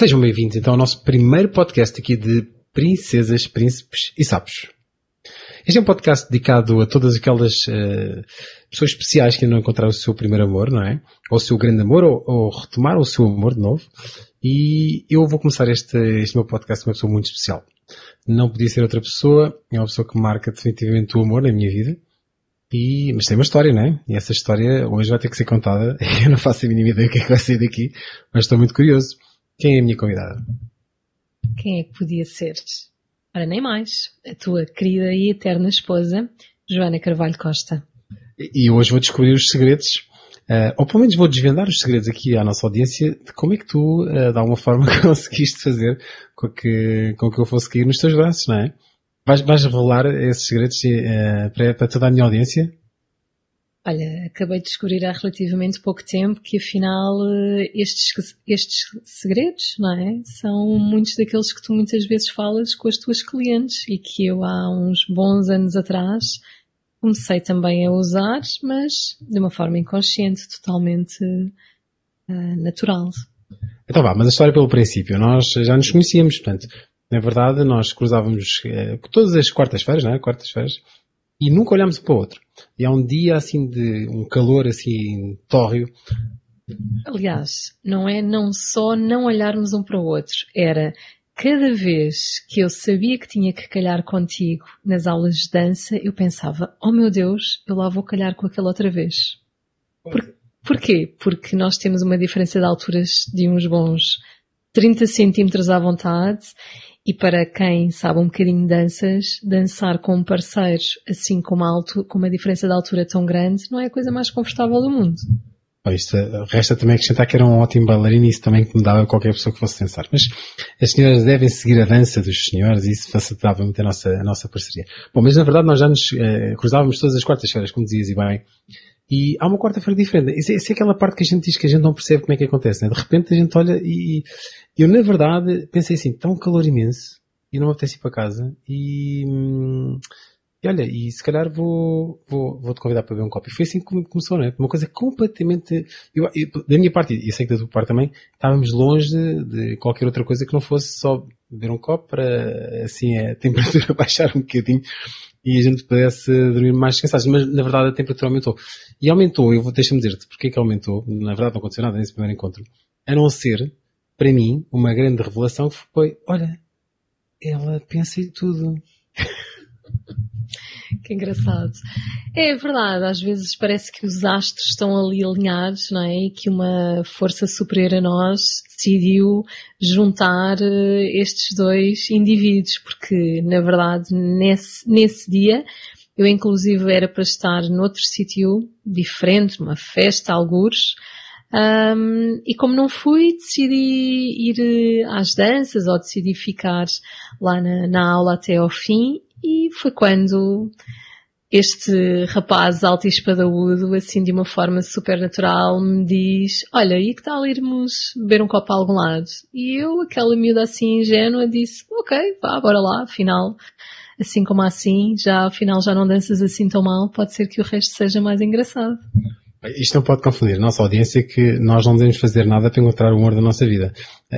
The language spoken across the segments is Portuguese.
Sejam bem-vindos então ao nosso primeiro podcast aqui de Princesas, Príncipes e Sapos. Este é um podcast dedicado a todas aquelas uh, pessoas especiais que ainda não encontraram o seu primeiro amor, não é? Ou o seu grande amor, ou, ou retomaram o seu amor de novo. E eu vou começar este, este meu podcast com uma pessoa muito especial. Não podia ser outra pessoa, é uma pessoa que marca definitivamente o amor na minha vida. E, mas tem uma história, não é? E essa história hoje vai ter que ser contada. Eu não faço a mínima ideia do que é que vai sair daqui, mas estou muito curioso. Quem é a minha convidada? Quem é que podia ser? Ora, nem mais. A tua querida e eterna esposa, Joana Carvalho Costa. E hoje vou descobrir os segredos, uh, ou pelo menos vou desvendar os segredos aqui à nossa audiência de como é que tu, uh, de alguma forma, conseguiste fazer com que, com que eu fosse cair nos teus braços, não é? Vais, vais revelar esses segredos uh, para, para toda a minha audiência? Olha, acabei de descobrir há relativamente pouco tempo que afinal eh, estes, estes segredos, não é? São muitos daqueles que tu muitas vezes falas com as tuas clientes e que eu há uns bons anos atrás comecei também a usar, mas de uma forma inconsciente, totalmente uh, natural. Então vá, mas a história pelo princípio. Nós já nos conhecíamos, portanto, na verdade nós cruzávamos uh, todas as quartas-feiras, não é? Quartas-feiras e nunca olhamos um para o outro. E há um dia assim de um calor assim tórreo. Aliás, não é não só não olharmos um para o outro, era cada vez que eu sabia que tinha que calhar contigo nas aulas de dança, eu pensava, oh meu Deus, eu lá vou calhar com aquela outra vez. Por, porquê? Porque nós temos uma diferença de alturas de uns bons 30 centímetros à vontade e para quem sabe um bocadinho de danças, dançar com um parceiro assim com uma, alto, com uma diferença de altura tão grande não é a coisa mais confortável do mundo. Isto, resta também acrescentar que era um ótimo bailarino e isso também que me dava qualquer pessoa que fosse dançar. Mas as senhoras devem seguir a dança dos senhores e isso facilitava muito a nossa, a nossa parceria. Bom, mas na verdade nós já nos eh, cruzávamos todas as quartas-feiras, como dizias e bem, e há uma quarta-feira diferente. Isso é, é, aquela parte que a gente diz que a gente não percebe como é que acontece, né? De repente a gente olha e, eu na verdade pensei assim, está um calor imenso e não me apetece ir para casa e, e olha, e se calhar vou, vou, vou te convidar para beber um copo. E foi assim que começou, não é? Uma coisa completamente, eu, eu, da minha parte, e sei que da tua parte também, estávamos longe de, de, qualquer outra coisa que não fosse só beber um copo para, assim, a temperatura baixar um bocadinho e a gente pudesse dormir mais descansados. Mas, na verdade, a temperatura aumentou. E aumentou, eu vou, deixa-me dizer-te porque é que aumentou. Na verdade, não aconteceu nada nesse primeiro encontro. A não ser, para mim, uma grande revelação foi, olha, ela pensa em tudo. Que engraçado. É verdade, às vezes parece que os astros estão ali alinhados, não é? E que uma força superior a nós decidiu juntar eh, estes dois indivíduos, porque na verdade nesse, nesse dia eu inclusive era para estar noutro sítio diferente, uma festa, algures, um, e como não fui, decidi ir eh, às danças ou decidi ficar lá na, na aula até ao fim e foi quando este rapaz alto e espadaúdo, assim de uma forma super natural, me diz, olha, e que tal irmos beber um copo a algum lado? E eu, aquela miúda assim ingênua, disse, ok, vá, bora lá, afinal, assim como assim, já afinal já não danças assim tão mal, pode ser que o resto seja mais engraçado. Isto não pode confundir a nossa audiência que nós não devemos fazer nada para encontrar o amor da nossa vida.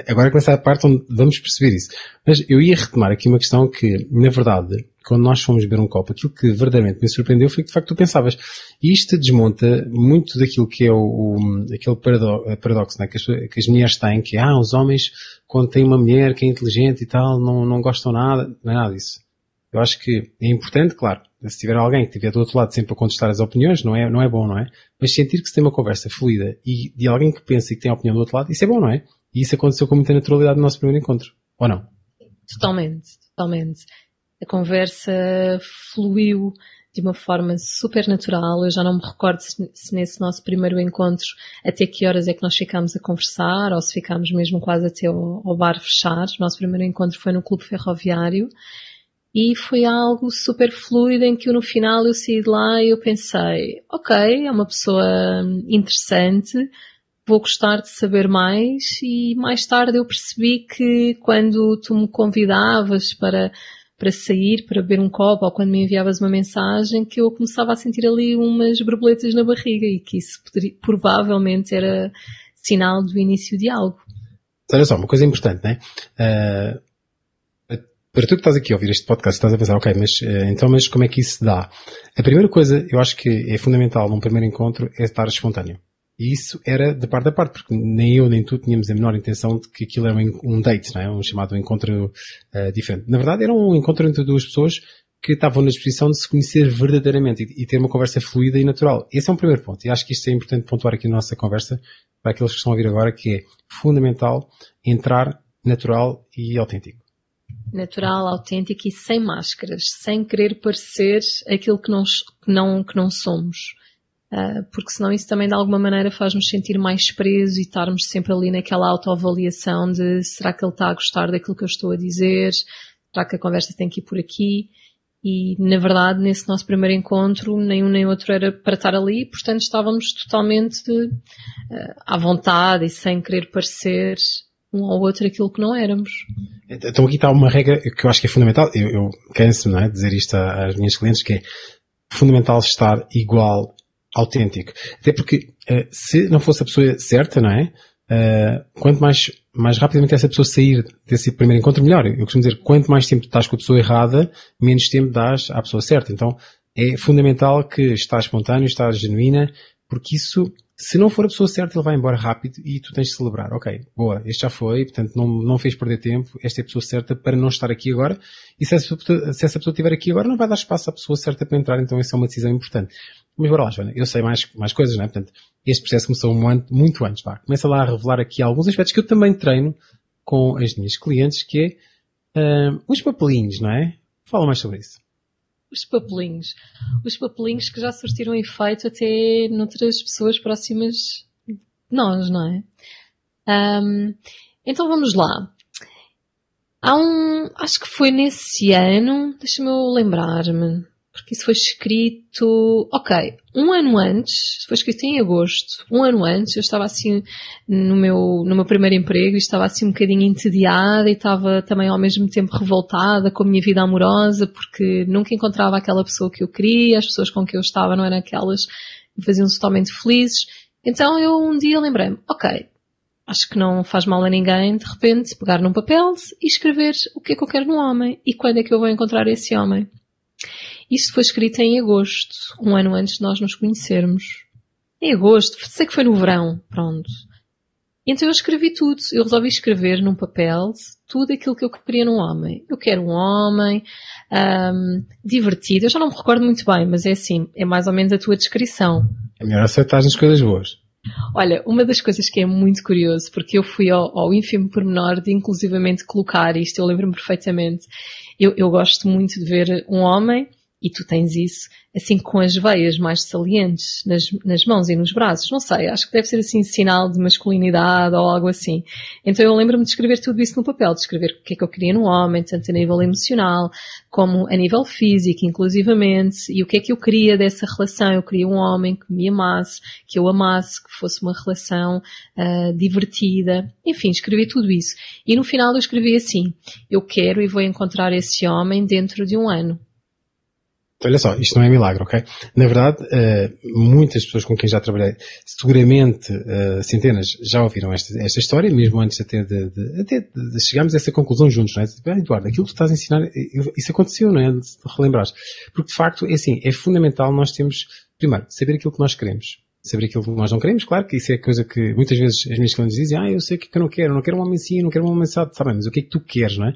Agora começa a parte onde vamos perceber isso. Mas eu ia retomar aqui uma questão que, na verdade, quando nós fomos beber um copo, aquilo que verdadeiramente me surpreendeu foi que de facto tu pensavas. E isto desmonta muito daquilo que é o, o aquele paradoxo né, que, as, que, as, mulheres têm, que ah, os homens, quando têm uma mulher que é inteligente e tal, não, não gostam nada, não é nada disso. Eu acho que é importante, claro, se tiver alguém que estiver do outro lado sempre a contestar as opiniões, não é, não é bom, não é? Mas sentir que se tem uma conversa fluida e de alguém que pensa e que tem a opinião do outro lado, isso é bom, não é? E isso aconteceu com muita naturalidade no nosso primeiro encontro. Ou não? Totalmente, totalmente. A conversa fluiu de uma forma super natural. Eu já não me recordo se, se, nesse nosso primeiro encontro até que horas é que nós ficámos a conversar ou se ficámos mesmo quase até ao, bar fechar. O nosso primeiro encontro foi no Clube Ferroviário e foi algo super fluido em que no final eu saí de lá e eu pensei, ok, é uma pessoa interessante, vou gostar de saber mais e mais tarde eu percebi que quando tu me convidavas para para sair, para beber um copo, ou quando me enviavas uma mensagem, que eu começava a sentir ali umas borboletas na barriga e que isso poderia, provavelmente era sinal do início de algo. Olha só, uma coisa importante, né? Uh, para tu que estás aqui a ouvir este podcast, estás a pensar, ok, mas uh, então, mas como é que isso se dá? A primeira coisa, eu acho que é fundamental num primeiro encontro é estar espontâneo. E isso era de parte a parte, porque nem eu nem tu tínhamos a menor intenção de que aquilo era um date, não é? Um chamado encontro uh, diferente. Na verdade, era um encontro entre duas pessoas que estavam na disposição de se conhecer verdadeiramente e, e, ter uma conversa fluida e natural. Esse é um primeiro ponto. E acho que isto é importante pontuar aqui na nossa conversa para aqueles que estão a ouvir agora, que é fundamental entrar natural e autêntico. Natural, autêntico e sem máscaras, sem querer parecer aquilo que não, que não, que não somos. Uh, porque senão isso também de alguma maneira faz-nos sentir mais presos e estarmos sempre ali naquela autoavaliação de será que ele está a gostar daquilo que eu estou a dizer? Será que a conversa tem que ir por aqui? E, na verdade, nesse nosso primeiro encontro, nenhum nem outro era para estar ali, portanto estávamos totalmente uh, à vontade e sem querer parecer um ao outro aquilo que não éramos. Então aqui está uma regra que eu acho que é fundamental, eu, eu canso-me é, dizer isto às minhas clientes, que é fundamental estar igual, autêntico. Até porque, uh, se não fosse a pessoa certa, não é? Uh, quanto mais, mais rapidamente essa pessoa sair desse primeiro encontro, melhor. Eu costumo dizer, quanto mais tempo estás com a pessoa errada, menos tempo dás à pessoa certa. Então, é fundamental que estás espontâneo, estás genuína, porque isso, se não for a pessoa certa, ele vai embora rápido e tu tens de celebrar. Ok, boa, este já foi, portanto não, não fez perder tempo, esta é a pessoa certa para não estar aqui agora, e se essa, se essa pessoa estiver aqui agora, não vai dar espaço à pessoa certa para entrar, então essa é uma decisão importante. Mas bora lá, Joana, eu sei mais, mais coisas, não é? Portanto, este processo começou muito antes, vá. Começa lá a revelar aqui alguns aspectos que eu também treino com as minhas clientes, que é uh, os papelinhos, não é? Fala mais sobre isso. Os papelinhos. Os papelinhos que já surtiram efeito até noutras pessoas próximas de nós, não é? Um, então vamos lá. Há um, acho que foi nesse ano, deixa-me lembrar-me, porque isso foi escrito, ok, um ano antes, foi escrito em agosto, um ano antes, eu estava assim no meu, no meu primeiro emprego e estava assim um bocadinho entediada e estava também ao mesmo tempo revoltada com a minha vida amorosa porque nunca encontrava aquela pessoa que eu queria, as pessoas com quem eu estava não eram aquelas que me faziam totalmente felizes. Então eu um dia lembrei-me, ok, acho que não faz mal a ninguém de repente pegar num papel e escrever o que é que eu quero num homem e quando é que eu vou encontrar esse homem. Isto foi escrito em agosto, um ano antes de nós nos conhecermos. Em agosto, sei que foi no verão, pronto. Então eu escrevi tudo. Eu resolvi escrever num papel tudo aquilo que eu queria num homem. Eu quero um homem um, divertido. Eu já não me recordo muito bem, mas é assim, é mais ou menos a tua descrição. É melhor acertar nas coisas boas. Olha, uma das coisas que é muito curioso, porque eu fui ao, ao ínfimo pormenor de inclusivamente colocar isto, eu lembro-me perfeitamente. Eu, eu gosto muito de ver um homem e tu tens isso, assim com as veias mais salientes nas, nas mãos e nos braços. Não sei, acho que deve ser assim sinal de masculinidade ou algo assim. Então eu lembro-me de escrever tudo isso no papel, de escrever o que é que eu queria no homem, tanto a nível emocional como a nível físico, inclusivamente, e o que é que eu queria dessa relação. Eu queria um homem que me amasse, que eu amasse, que fosse uma relação uh, divertida. Enfim, escrevi tudo isso. E no final eu escrevi assim, eu quero e vou encontrar esse homem dentro de um ano. Olha só, isto não é milagre, ok? Na verdade, uh, muitas pessoas com quem já trabalhei, seguramente uh, centenas, já ouviram esta, esta história, mesmo antes até de, de, de chegarmos a essa conclusão juntos, não é? Ah, Eduardo, aquilo que tu estás a ensinar, isso aconteceu, não é? De relembrares. Porque de facto, é assim, é fundamental nós temos, primeiro, saber aquilo que nós queremos. Saber aquilo que nós não queremos, claro que isso é coisa que muitas vezes as minhas clientes dizem, ah, eu sei o que é que eu não quero, eu não quero um homem assim, eu não quero um homem assado, sabe? Mas o que é que tu queres, não é?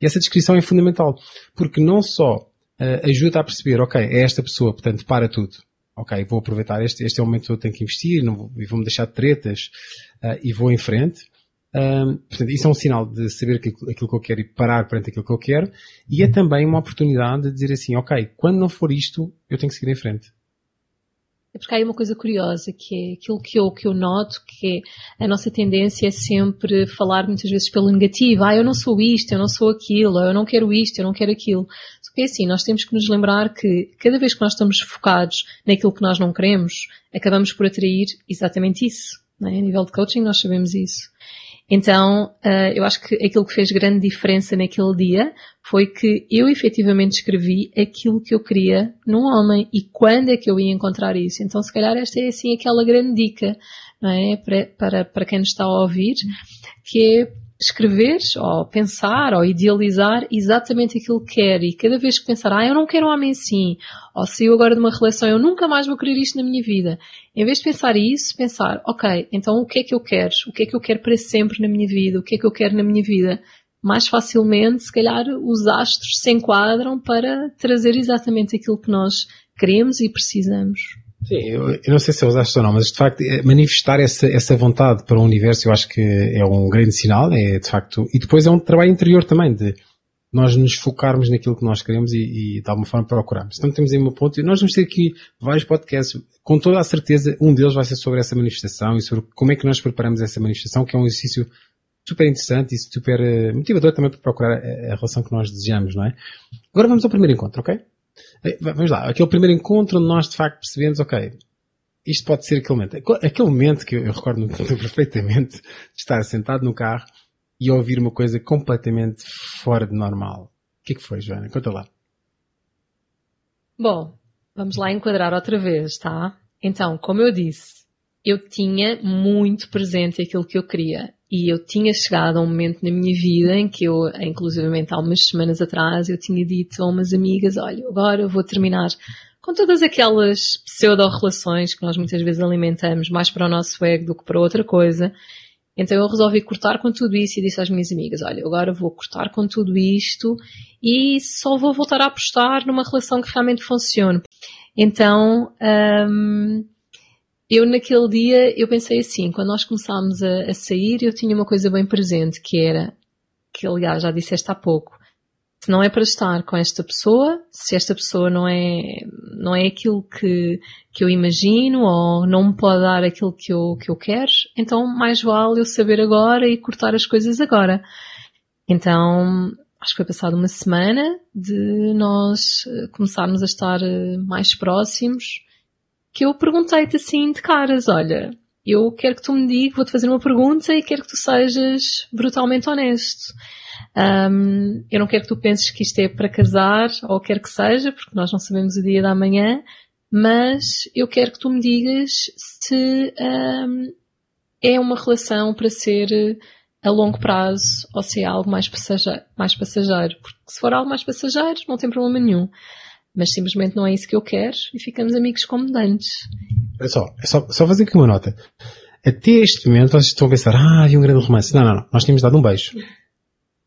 E essa descrição é fundamental. Porque não só uh, ajuda a perceber, ok, é esta pessoa, portanto, para tudo. Ok, vou aproveitar este, este é o momento que eu tenho que investir, não vou, e vou-me deixar de tretas, uh, e vou em frente. Um, portanto, isso é um sinal de saber aquilo, aquilo, que eu quero e parar perante aquilo que eu quero, e é também uma oportunidade de dizer assim, ok, quando não for isto, eu tenho que seguir em frente. É porque há aí uma coisa curiosa, que é aquilo que eu, que eu noto, que é a nossa tendência é sempre falar muitas vezes pelo negativo. Ah, eu não sou isto, eu não sou aquilo, eu não quero isto, eu não quero aquilo. É assim, nós temos que nos lembrar que cada vez que nós estamos focados naquilo que nós não queremos, acabamos por atrair exatamente isso. É? A nível de coaching nós sabemos isso. Então, uh, eu acho que aquilo que fez grande diferença naquele dia foi que eu efetivamente escrevi aquilo que eu queria num homem e quando é que eu ia encontrar isso. Então, se calhar esta é assim aquela grande dica, não é? Para, para, para quem nos está a ouvir, que é escrever, ou pensar, ou idealizar exatamente aquilo que quer. E cada vez que pensar, ah, eu não quero um homem assim, ou se eu agora de uma relação, eu nunca mais vou querer isto na minha vida. Em vez de pensar isso, pensar, ok, então o que é que eu quero? O que é que eu quero para sempre na minha vida? O que é que eu quero na minha vida? Mais facilmente, se calhar, os astros se enquadram para trazer exatamente aquilo que nós queremos e precisamos. Sim, eu, eu, não sei se é os astros ou não, mas de facto é manifestar essa, essa vontade para o universo eu acho que é um grande sinal, é de facto, e depois é um trabalho interior também, de nós nos focarmos naquilo que nós queremos e, e de alguma forma procurarmos. Então temos aí uma ponto, e nós vamos ter aqui vários podcasts, com toda a certeza um deles vai ser sobre essa manifestação e sobre como é que nós preparamos essa manifestação, que é um exercício super interessante e super eh, motivador também para procurar a, a relação que nós desejamos, não é? Agora vamos ao primeiro encontro, ok? Vamos lá, aquele primeiro encontro onde nós de facto percebemos, ok, isto pode ser aquele momento. Aquele momento que eu, recordo perfeitamente de estar sentado no carro e ouvir uma coisa completamente fora de normal. O que é que foi, Joana? Conta lá. Bom, vamos lá enquadrar outra vez, tá? Então, como eu disse, eu tinha muito presente aquilo que eu queria. E eu tinha chegado a um momento na minha vida em que eu, inclusivamente há umas semanas atrás, eu tinha dito a umas amigas, olha, agora eu vou terminar com todas aquelas pseudo-relações que nós muitas vezes alimentamos mais para o nosso ego do que para outra coisa. Então eu resolvi cortar com tudo isso e disse às minhas amigas, olha, agora vou cortar com tudo isto e só vou voltar a apostar numa relação que realmente funcione. Então, hum, eu naquele dia, eu pensei assim, quando nós começámos a, a, sair, eu tinha uma coisa bem presente, que era, que aliás já disseste há pouco, se não é para estar com esta pessoa, se esta pessoa não é, não é aquilo que, que eu imagino ou não me pode dar aquilo que eu, que eu quero, então mais vale eu saber agora e cortar as coisas agora. Então, acho que foi passado uma semana de nós eh, começarmos a estar eh, mais próximos que eu perguntei-te assim de caras, olha, eu quero que tu me digas, vou-te fazer uma pergunta e quero que tu sejas brutalmente honesto. Um, eu não quero que tu penses que isto é para casar, ou quer que seja, porque nós não sabemos o dia da manhã, mas eu quero que tu me digas se um, é uma relação para ser a longo prazo ou se é algo mais passageiro, mais passageiro. Porque se for algo mais passageiro, não tem problema nenhum mas simplesmente não é isso que eu quero e ficamos amigos como dantes. É só, é só, só fazer aqui uma nota. Até este momento vocês estão a pensar, ah, havia um grande romance. Não, não, não. Nós tínhamos dado um beijo.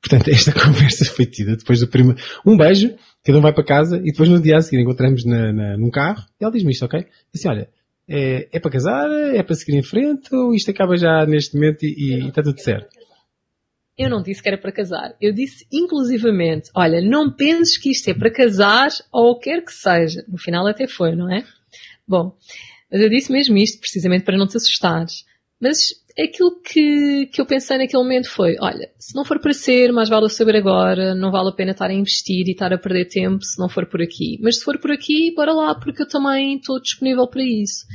Portanto, esta conversa foi tida depois do primeiro, um beijo, cada um vai para casa e depois no dia a seguir encontramos na, na, num carro e ela diz-me isto, ok? Assim, olha, é, é para casar, é para seguir em frente ou isto acaba já neste momento e, e está tudo certo? Eu não disse que era para casar. Eu disse inclusivamente, olha, não penses que isto é para casar ou quer que seja. No final até foi, não é? Bom, mas eu disse mesmo isto precisamente para não te assustares. Mas aquilo que, que eu pensei naquele momento foi, olha, se não for para ser, mais vale eu saber agora, não vale a pena estar a investir e estar a perder tempo se não for por aqui. Mas se for por aqui, bora lá, porque eu também estou disponível para isso.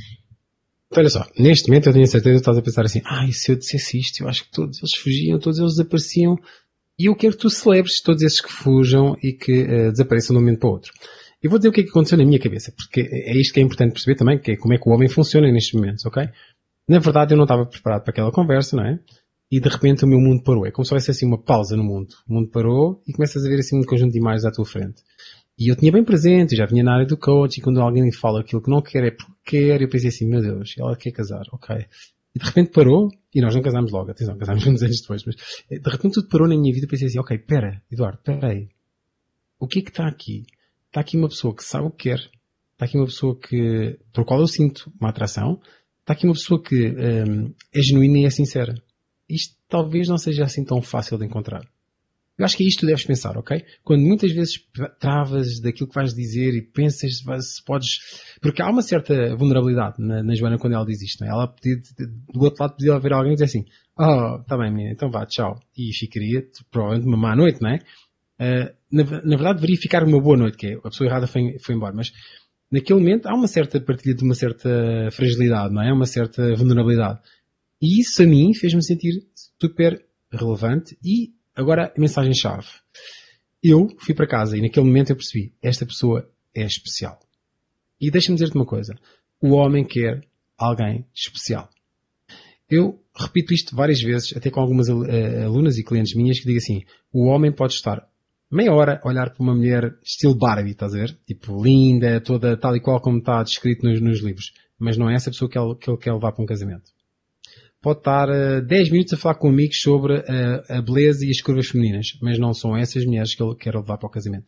Então, olha só, neste momento eu tenho certeza que estás a pensar assim, e se eu dissesse isto, eu acho que todos eles fugiam, todos eles desapareciam, e eu quero que tu celebres todos esses que fujam e que uh, desapareçam de um momento para o outro. Eu vou dizer o que é que aconteceu na minha cabeça, porque é isto que é importante perceber também, que é como é que o homem funciona nestes momentos, ok? Na verdade eu não estava preparado para aquela conversa, não é? E de repente o meu mundo parou. É como se houvesse assim uma pausa no mundo. O mundo parou e começas a ver assim um conjunto de imagens à tua frente. E eu tinha bem presente, já vinha na área do coach, e quando alguém fala aquilo que não quer é porque quer, eu pensei assim, meu Deus, ela quer casar, ok. E de repente parou, e nós não casámos logo, atenção, casámos uns anos depois, mas eh, de repente tudo parou na minha vida pensei assim, ok, pera, Eduardo, pera aí. O que é que está aqui? Está aqui uma pessoa que sabe o que quer, está aqui uma pessoa que, por qual eu sinto uma atração, está aqui uma pessoa que um, é genuína e é sincera. Isto talvez não seja assim tão fácil de encontrar. Eu acho que é isto que tu deves pensar, ok? Quando muitas vezes travas daquilo que vais dizer e pensas se podes... Porque há uma certa vulnerabilidade na, na Joana quando ela diz isto, não é? Ela podia, do outro lado podia haver alguém dizer assim, oh, tá bem menina, então vá, tchau. E ficaria provavelmente uma má noite, não é? Uh, na, na, verdade deveria ficar uma boa noite, que é a pessoa errada foi, foi embora, mas naquele momento há uma certa partilha de uma certa fragilidade, não é? Uma certa vulnerabilidade. E isso a mim fez-me sentir super relevante e Agora, mensagem-chave. Eu fui para casa e naquele momento eu percebi, esta pessoa é especial. E deixa-me dizer-te uma coisa. O homem quer alguém especial. Eu repito isto várias vezes, até com algumas alunas e clientes minhas que digo assim, o homem pode estar meia hora a olhar para uma mulher estilo Barbie, estás a ver? Tipo, linda, toda tal e qual como está descrito nos, nos livros. Mas não é essa pessoa que ele, que ele quer levar para um casamento. Pode estar uh, eh, 10 minutos a falar com amigos sobre uh, a beleza e as curvas femininas, mas não são essas mulheres que ele quer levar para o casamento.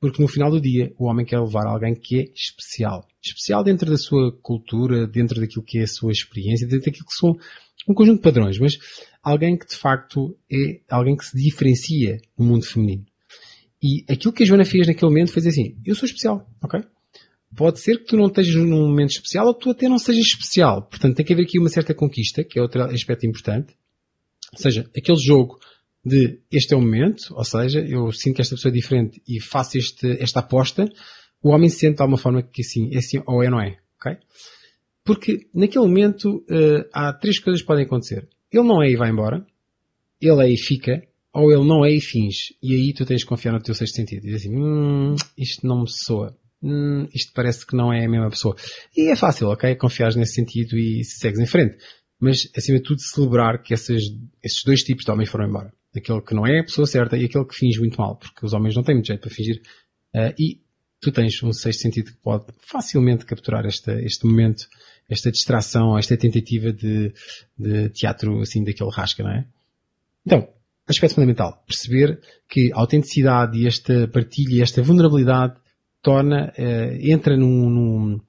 Porque no final do dia, o homem quer levar alguém que é especial. Especial dentro da sua cultura, dentro daquilo que é a sua experiência, dentro daquilo que são um conjunto de padrões, mas alguém que de facto é alguém que se diferencia no mundo feminino. E aquilo que a Joana fez naquele momento foi dizer assim, eu sou especial, ok? Pode ser que tu não estejas num momento especial ou tu até não sejas especial. Portanto, tem que haver aqui uma certa conquista, que é outro aspecto importante. Ou seja, aquele jogo de este é o momento, ou seja, eu sinto que esta pessoa é diferente e faço este, esta aposta, o homem sente de alguma forma que sim, é sim ou é não é. Porque naquele momento uh, há três coisas que podem acontecer. Ele não é e vai embora, ele é e fica, ou ele não é e finge. E aí tu tens de confiar no teu sexto sentido. E dizer assim, hum, isto não me soa. Hum, isto parece que não é a mesma pessoa. E é fácil, ok? Confiar nesse sentido e segues em frente. Mas, acima de tudo, celebrar que esses, esses dois tipos de homens foram embora. Aquele que não é a pessoa certa e aquele que finge muito mal. Porque os homens não têm muito jeito para fingir. Uh, e tu tens um sexto sentido que pode facilmente capturar este, este momento, esta distração, esta tentativa de, de teatro, assim, daquele rasca, não é? Então, aspecto fundamental. Perceber que a autenticidade e esta partilha e esta vulnerabilidade torna, uh, entra num, num,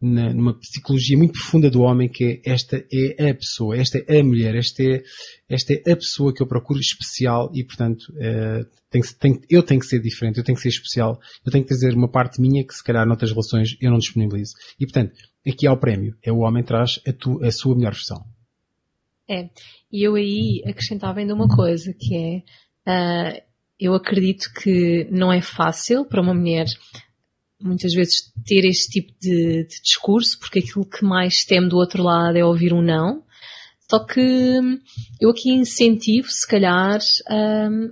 numa psicologia muito profunda do homem que é esta é a pessoa, esta é a mulher, esta é, esta é a pessoa que eu procuro especial e portanto uh, tem que, tem, eu tenho que ser diferente, eu tenho que ser especial, eu tenho que trazer uma parte minha que se calhar noutras relações eu não disponibilizo. E portanto, aqui há o prémio, é o homem traz a, tu, a sua melhor versão. É, e eu aí acrescentava ainda uma coisa, que é, uh, eu acredito que não é fácil para uma mulher muitas vezes ter este tipo de, de, discurso, porque aquilo que mais teme do outro lado é ouvir um não. Só que eu aqui incentivo, se calhar,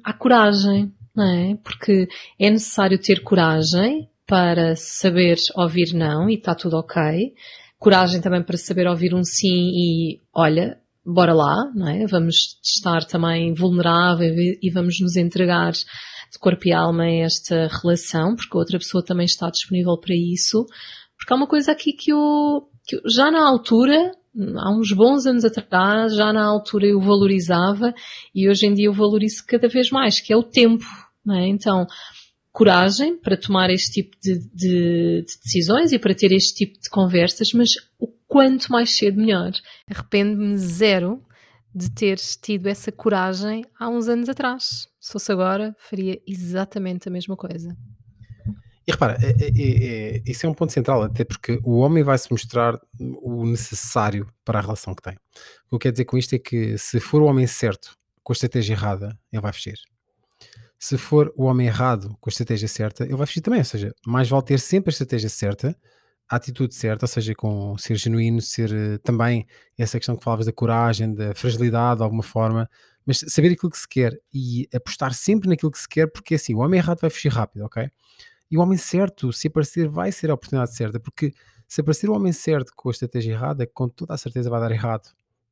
a coragem, não é? Porque é necessário ter coragem para saber ouvir não e está tudo ok. Coragem também para saber ouvir um sim e, olha, bora lá, não é? Vamos estar também vulnerável e vamos nos entregar de corpo e alma a esta relação, porque a outra pessoa também está disponível para isso. Porque há uma coisa aqui que eu, que eu já na altura, há uns bons anos atrás, já na altura eu valorizava e hoje em dia eu valorizo cada vez mais, que é o tempo, não é? Então, coragem para tomar este tipo de, de, de, decisões e para ter este tipo de conversas, mas o quanto mais cedo melhor. Arrependo-me zero de ter tido essa coragem há uns anos atrás. Se fosse agora, faria exatamente a mesma coisa. E repara, é, é, é, é, isso é um ponto central, até porque o homem vai se mostrar o necessário para a relação que tem. O que eu quero dizer com isto é que se for o homem certo com a estratégia errada, ele vai fugir. Se for o homem errado com a estratégia certa, ele vai fugir também. Ou seja, mais vale ter sempre a estratégia certa atitude certa, ou seja, com ser genuíno, ser uh, também essa questão que falavas da coragem, da fragilidade de alguma forma, mas saber aquilo que se quer e apostar sempre naquilo que se quer, porque assim, o homem errado vai fugir rápido, ok? E o homem certo, se aparecer, vai ser a oportunidade certa, porque se aparecer o homem certo com a estratégia errada, com toda a certeza vai dar errado.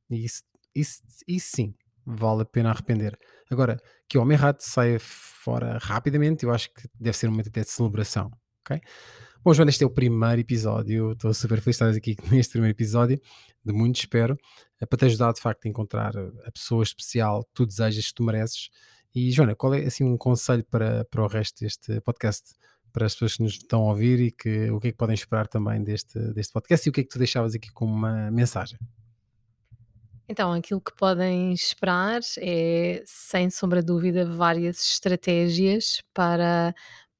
E isso, isso, isso sim, vale a pena arrepender. Agora, que o homem errado saia fora rapidamente, eu acho que deve ser um momento de celebração, ok? Bom, Joana, este é o primeiro episódio. Estou super feliz de estar aqui neste primeiro episódio, de muito espero, é para te ajudar de facto a encontrar a pessoa especial que tu desejas, que tu mereces. E, Joana, qual é assim um conselho para, para o resto deste podcast? Para as pessoas que nos estão a ouvir e que, o que é que podem esperar também deste, deste podcast e o que é que tu deixavas aqui como uma mensagem? Então, aquilo que podem esperar é, sem sombra de dúvida, várias estratégias para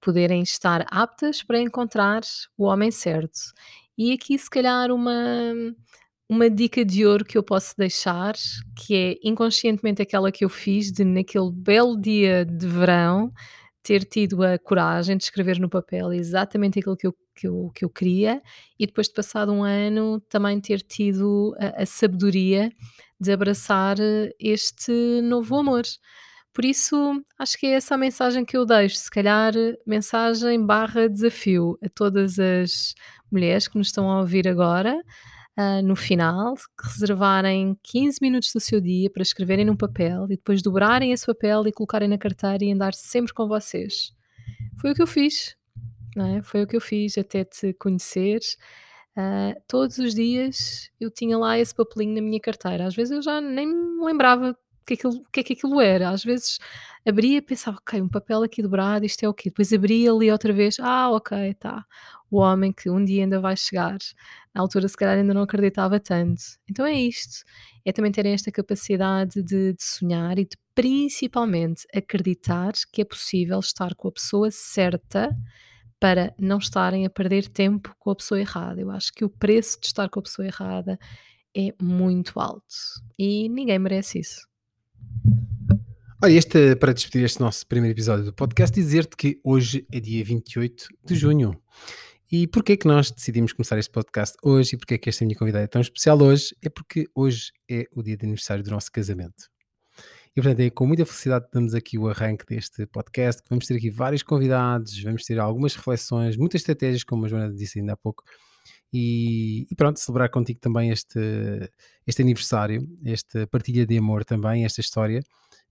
poderem estar aptas para encontrar o homem certo. E aqui, se calhar, uma, uma dica de ouro que eu posso deixar, que é inconscientemente aquela que eu fiz de, naquele belo dia de verão, ter tido a coragem de escrever no papel exatamente aquilo que eu, que eu, que eu queria e depois de passado um ano também ter tido a, a sabedoria de abraçar este novo amor. Por isso, acho que é essa a mensagem que eu deixo. Se calhar, mensagem barra desafio a todas as mulheres que nos estão a ouvir agora. uh, no final, reservarem 15 minutos do seu dia para escreverem num papel e depois dobrarem esse papel e colocarem na carteira e andar sempre com vocês. Foi o que eu fiz, é? Foi o que eu fiz até te conhecer. Uh, todos os dias eu tinha lá esse papelinho na minha carteira. Às vezes eu já nem me lembrava que aquilo, o que é que aquilo era. Às vezes abria e pensava, ok, um papel aqui dobrado, isto é o quê? Depois abria ali outra vez, ah, ok, tá. O homem que um dia ainda vai chegar. Na altura, se calhar, ainda não acreditava tanto. Então é isto. É também terem esta capacidade de, de sonhar e de principalmente acreditar que é possível estar com a pessoa certa para não estarem a perder tempo com a pessoa errada. Eu acho que o preço de estar com a pessoa errada é muito alto e ninguém merece isso. Olha, este, para despedir este nosso primeiro episódio do podcast, dizer-te que hoje é dia 28 de junho. E porquê que nós decidimos começar este podcast hoje e porquê que esta minha convidada é tão especial hoje? É porque hoje é o dia de aniversário do nosso casamento. E portanto é com muita felicidade que damos aqui o arranque deste podcast, vamos ter aqui vários convidados, vamos ter algumas reflexões, muitas estratégias, como a Joana disse ainda há pouco, e, e, pronto, celebrar contigo também este, este aniversário, esta partilha de amor também, esta história,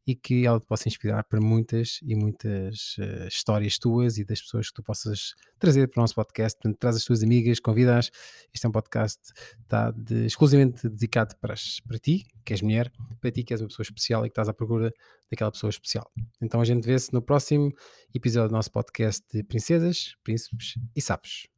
e que ela te possa inspirar para muitas e muitas uh, histórias tuas e das pessoas que tu possas trazer para o nosso podcast. Portanto, traz as tuas amigas, convidas. Este é um podcast tá, de, exclusivamente dedicado para, para ti, que és mulher, para ti que és uma pessoa especial e que estás à procura daquela pessoa especial. Então a gente vê-se no próximo episódio do nosso podcast de Princesas, Príncipes e Sapos.